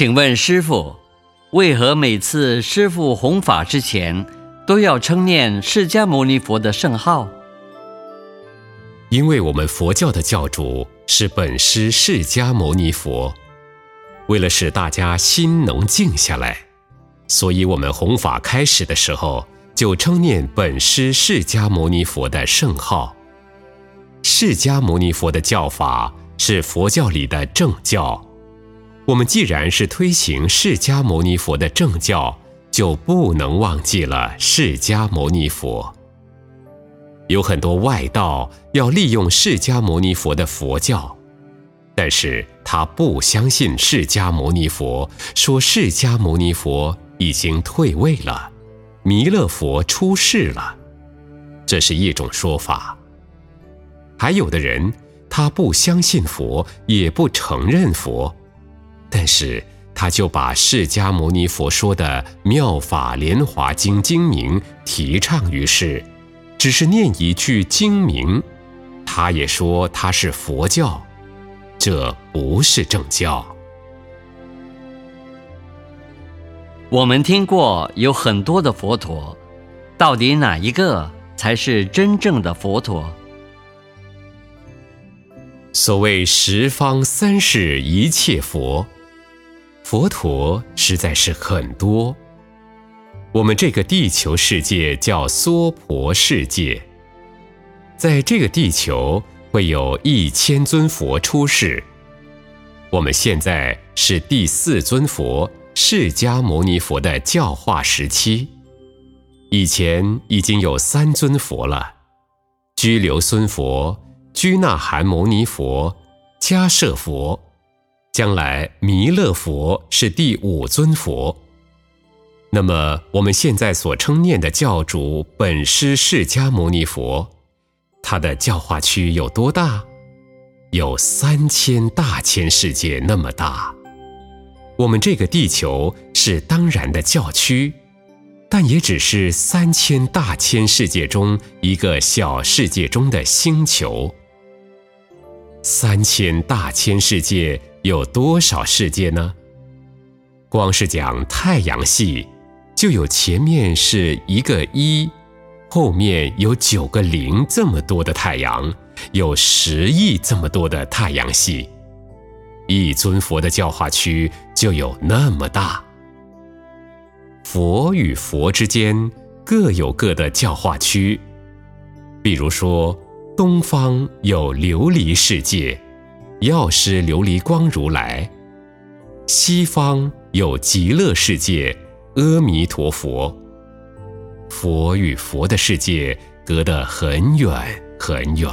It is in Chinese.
请问师傅，为何每次师傅弘法之前都要称念释迦牟尼佛的圣号？因为我们佛教的教主是本师释迦牟尼佛，为了使大家心能静下来，所以我们弘法开始的时候就称念本师释迦牟尼佛的圣号。释迦牟尼佛的教法是佛教里的正教。我们既然是推行释迦牟尼佛的正教，就不能忘记了释迦牟尼佛。有很多外道要利用释迦牟尼佛的佛教，但是他不相信释迦牟尼佛，说释迦牟尼佛已经退位了，弥勒佛出世了，这是一种说法。还有的人，他不相信佛，也不承认佛。但是他就把释迦牟尼佛说的《妙法莲华经》经名提倡于世，只是念一句经名，他也说他是佛教，这不是正教。我们听过有很多的佛陀，到底哪一个才是真正的佛陀？所谓十方三世一切佛。佛陀实在是很多。我们这个地球世界叫娑婆世界，在这个地球会有一千尊佛出世。我们现在是第四尊佛释迦牟尼佛的教化时期，以前已经有三尊佛了：居留孙佛、居那含牟尼佛、迦摄佛。将来弥勒佛是第五尊佛，那么我们现在所称念的教主本师释迦牟尼佛，他的教化区有多大？有三千大千世界那么大。我们这个地球是当然的教区，但也只是三千大千世界中一个小世界中的星球。三千大千世界。有多少世界呢？光是讲太阳系，就有前面是一个一，后面有九个零，这么多的太阳，有十亿这么多的太阳系。一尊佛的教化区就有那么大。佛与佛之间各有各的教化区，比如说东方有琉璃世界。药师琉璃光如来，西方有极乐世界，阿弥陀佛。佛与佛的世界隔得很远很远。